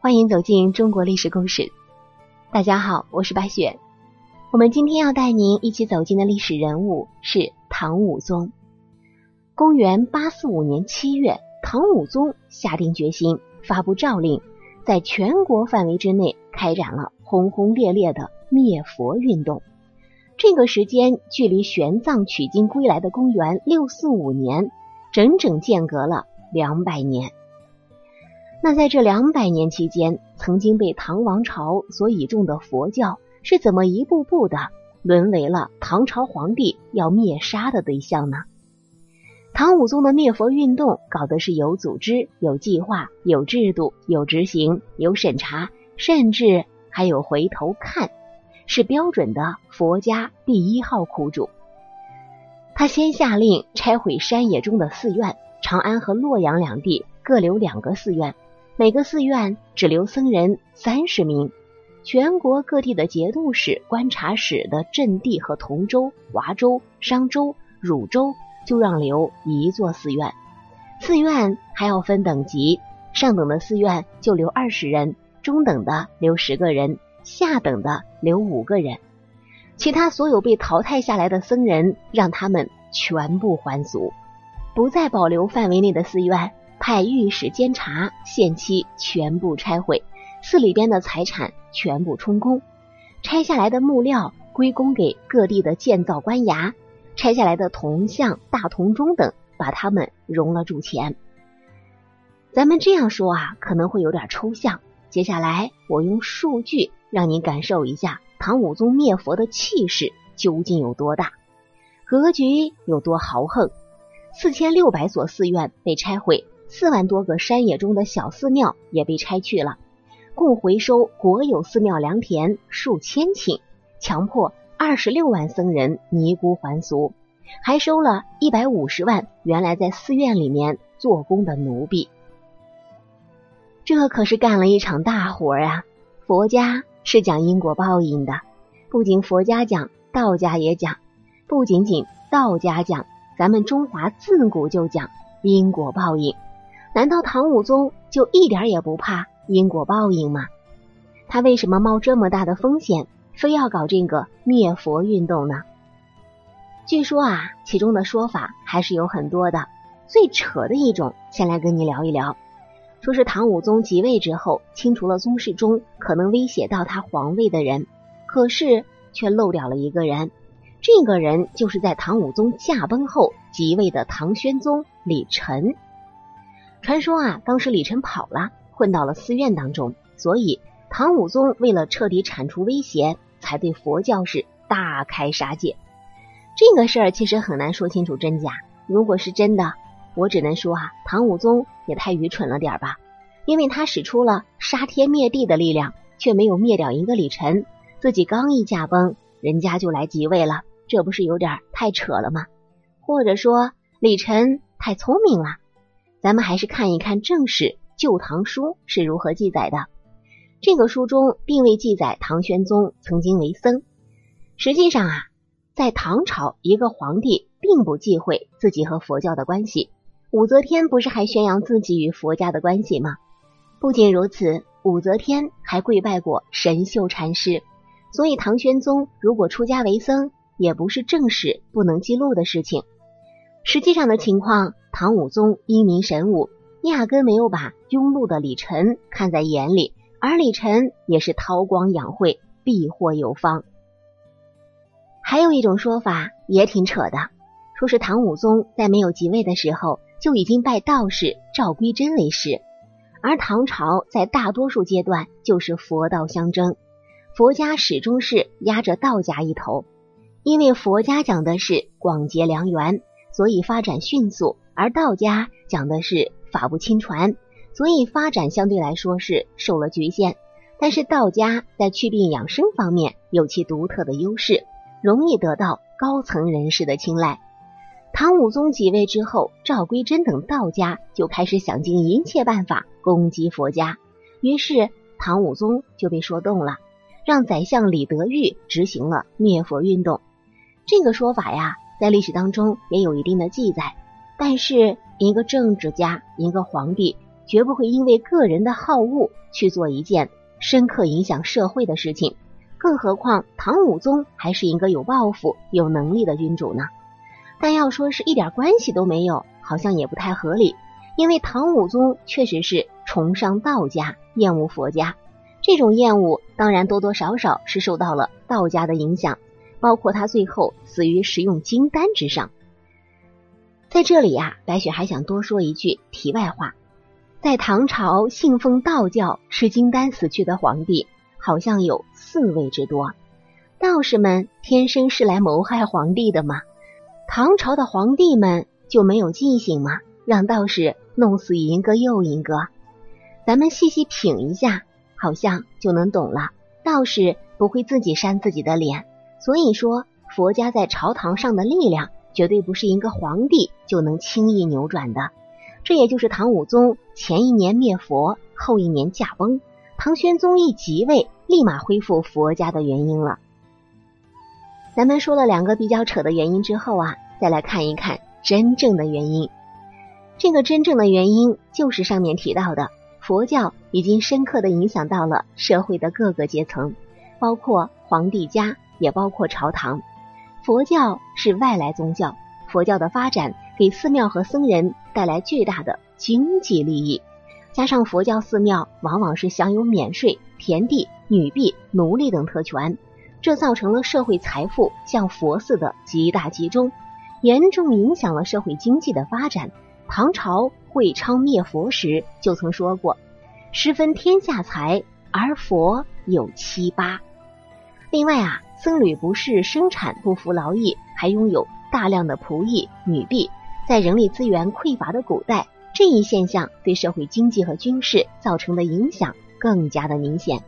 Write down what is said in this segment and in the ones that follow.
欢迎走进中国历史故事。大家好，我是白雪。我们今天要带您一起走进的历史人物是唐武宗。公元八四五年七月，唐武宗下定决心，发布诏令，在全国范围之内开展了轰轰烈烈的灭佛运动。这个时间距离玄奘取经归来的公元六四五年，整整间隔了两百年。那在这两百年期间，曾经被唐王朝所倚重的佛教，是怎么一步步的沦为了唐朝皇帝要灭杀的对象呢？唐武宗的灭佛运动搞的是有组织、有计划、有制度、有执行、有审查，甚至还有回头看。是标准的佛家第一号苦主。他先下令拆毁山野中的寺院，长安和洛阳两地各留两个寺院，每个寺院只留僧人三十名。全国各地的节度使、观察使的镇地和同州、华州、商州、汝州就让留一座寺院。寺院还要分等级，上等的寺院就留二十人，中等的留十个人。下等的留五个人，其他所有被淘汰下来的僧人，让他们全部还俗，不再保留范围内的寺院，派御史监察，限期全部拆毁，寺里边的财产全部充公，拆下来的木料归公给各地的建造官衙，拆下来的铜像、大铜钟等，把它们熔了铸钱。咱们这样说啊，可能会有点抽象。接下来我用数据。让您感受一下唐武宗灭佛的气势究竟有多大，格局有多豪横。四千六百所寺院被拆毁，四万多个山野中的小寺庙也被拆去了，共回收国有寺庙良田数千顷，强迫二十六万僧人尼姑还俗，还收了一百五十万原来在寺院里面做工的奴婢。这可是干了一场大活啊！佛家。是讲因果报应的，不仅佛家讲，道家也讲。不仅仅道家讲，咱们中华自古就讲因果报应。难道唐武宗就一点也不怕因果报应吗？他为什么冒这么大的风险，非要搞这个灭佛运动呢？据说啊，其中的说法还是有很多的。最扯的一种，先来跟你聊一聊。说是唐武宗即位之后，清除了宗室中可能威胁到他皇位的人，可是却漏掉了一个人。这个人就是在唐武宗驾崩后即位的唐宣宗李忱。传说啊，当时李忱跑了，混到了寺院当中，所以唐武宗为了彻底铲除威胁，才对佛教是大开杀戒。这个事儿其实很难说清楚真假。如果是真的，我只能说啊，唐武宗也太愚蠢了点吧，因为他使出了杀天灭地的力量，却没有灭掉一个李晨，自己刚一驾崩，人家就来即位了，这不是有点太扯了吗？或者说李晨太聪明了？咱们还是看一看正史《旧唐书》是如何记载的。这个书中并未记载唐玄宗曾经为僧。实际上啊，在唐朝，一个皇帝并不忌讳自己和佛教的关系。武则天不是还宣扬自己与佛家的关系吗？不仅如此，武则天还跪拜过神秀禅师。所以唐玄宗如果出家为僧，也不是正史不能记录的事情。实际上的情况，唐武宗英明神武，压根没有把庸碌的李晨看在眼里，而李晨也是韬光养晦，避祸有方。还有一种说法也挺扯的，说是唐武宗在没有即位的时候。就已经拜道士赵归真为师，而唐朝在大多数阶段就是佛道相争，佛家始终是压着道家一头，因为佛家讲的是广结良缘，所以发展迅速；而道家讲的是法不侵传，所以发展相对来说是受了局限。但是道家在祛病养生方面有其独特的优势，容易得到高层人士的青睐。唐武宗即位之后，赵归真等道家就开始想尽一切办法攻击佛家，于是唐武宗就被说动了，让宰相李德裕执行了灭佛运动。这个说法呀，在历史当中也有一定的记载。但是，一个政治家，一个皇帝，绝不会因为个人的好恶去做一件深刻影响社会的事情。更何况唐武宗还是一个有抱负、有能力的君主呢。但要说是一点关系都没有，好像也不太合理。因为唐武宗确实是崇尚道家，厌恶佛家。这种厌恶当然多多少少是受到了道家的影响，包括他最后死于食用金丹之上。在这里呀，白雪还想多说一句题外话：在唐朝信奉道教吃金丹死去的皇帝，好像有四位之多。道士们天生是来谋害皇帝的吗？唐朝的皇帝们就没有记性吗？让道士？弄死一个又一个，咱们细细品一下，好像就能懂了。道士不会自己扇自己的脸，所以说佛家在朝堂上的力量，绝对不是一个皇帝就能轻易扭转的。这也就是唐武宗前一年灭佛，后一年驾崩，唐玄宗一即位，立马恢复佛家的原因了。咱们说了两个比较扯的原因之后啊，再来看一看真正的原因。这个真正的原因就是上面提到的，佛教已经深刻的影响到了社会的各个阶层，包括皇帝家，也包括朝堂。佛教是外来宗教，佛教的发展给寺庙和僧人带来巨大的经济利益，加上佛教寺庙往往是享有免税、田地、女婢、奴隶等特权，这造成了社会财富向佛寺的极大集中，严重影响了社会经济的发展。唐朝会昌灭佛时就曾说过：“十分天下财，而佛有七八。”另外啊，僧侣不是生产不服劳役，还拥有大量的仆役、女婢。在人力资源匮乏的古代，这一现象对社会经济和军事造成的影响更加的明显。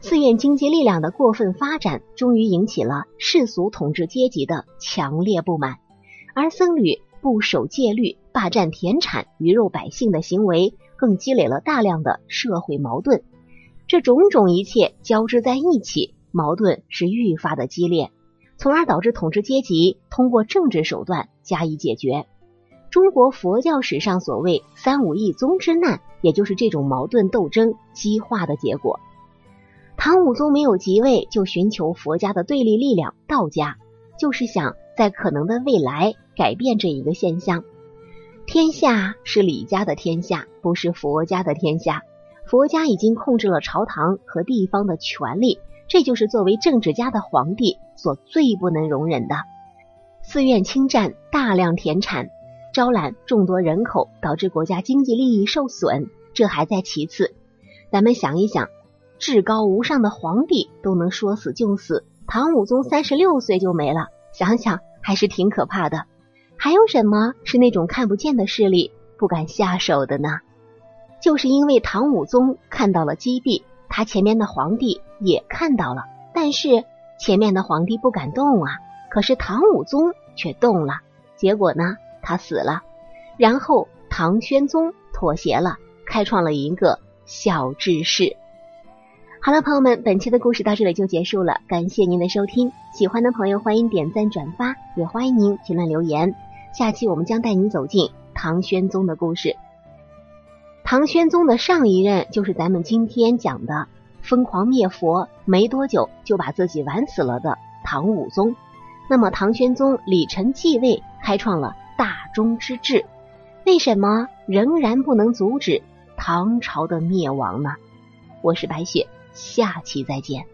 寺院经济力量的过分发展，终于引起了世俗统治阶级的强烈不满，而僧侣。不守戒律、霸占田产、鱼肉百姓的行为，更积累了大量的社会矛盾。这种种一切交织在一起，矛盾是愈发的激烈，从而导致统治阶级通过政治手段加以解决。中国佛教史上所谓“三武一宗之难”，也就是这种矛盾斗争激化的结果。唐武宗没有即位，就寻求佛家的对立力量道家，就是想在可能的未来。改变这一个现象，天下是李家的天下，不是佛家的天下。佛家已经控制了朝堂和地方的权力，这就是作为政治家的皇帝所最不能容忍的。寺院侵占大量田产，招揽众多人口，导致国家经济利益受损，这还在其次。咱们想一想，至高无上的皇帝都能说死就死，唐武宗三十六岁就没了，想想还是挺可怕的。还有什么是那种看不见的势力不敢下手的呢？就是因为唐武宗看到了击毙，他前面的皇帝也看到了，但是前面的皇帝不敢动啊，可是唐武宗却动了，结果呢，他死了，然后唐宣宗妥协了，开创了一个小治世。好了，朋友们，本期的故事到这里就结束了，感谢您的收听，喜欢的朋友欢迎点赞转发，也欢迎您评论留言。下期我们将带您走进唐玄宗的故事。唐玄宗的上一任就是咱们今天讲的疯狂灭佛，没多久就把自己玩死了的唐武宗。那么唐玄宗李晨继位，开创了大中之治，为什么仍然不能阻止唐朝的灭亡呢？我是白雪，下期再见。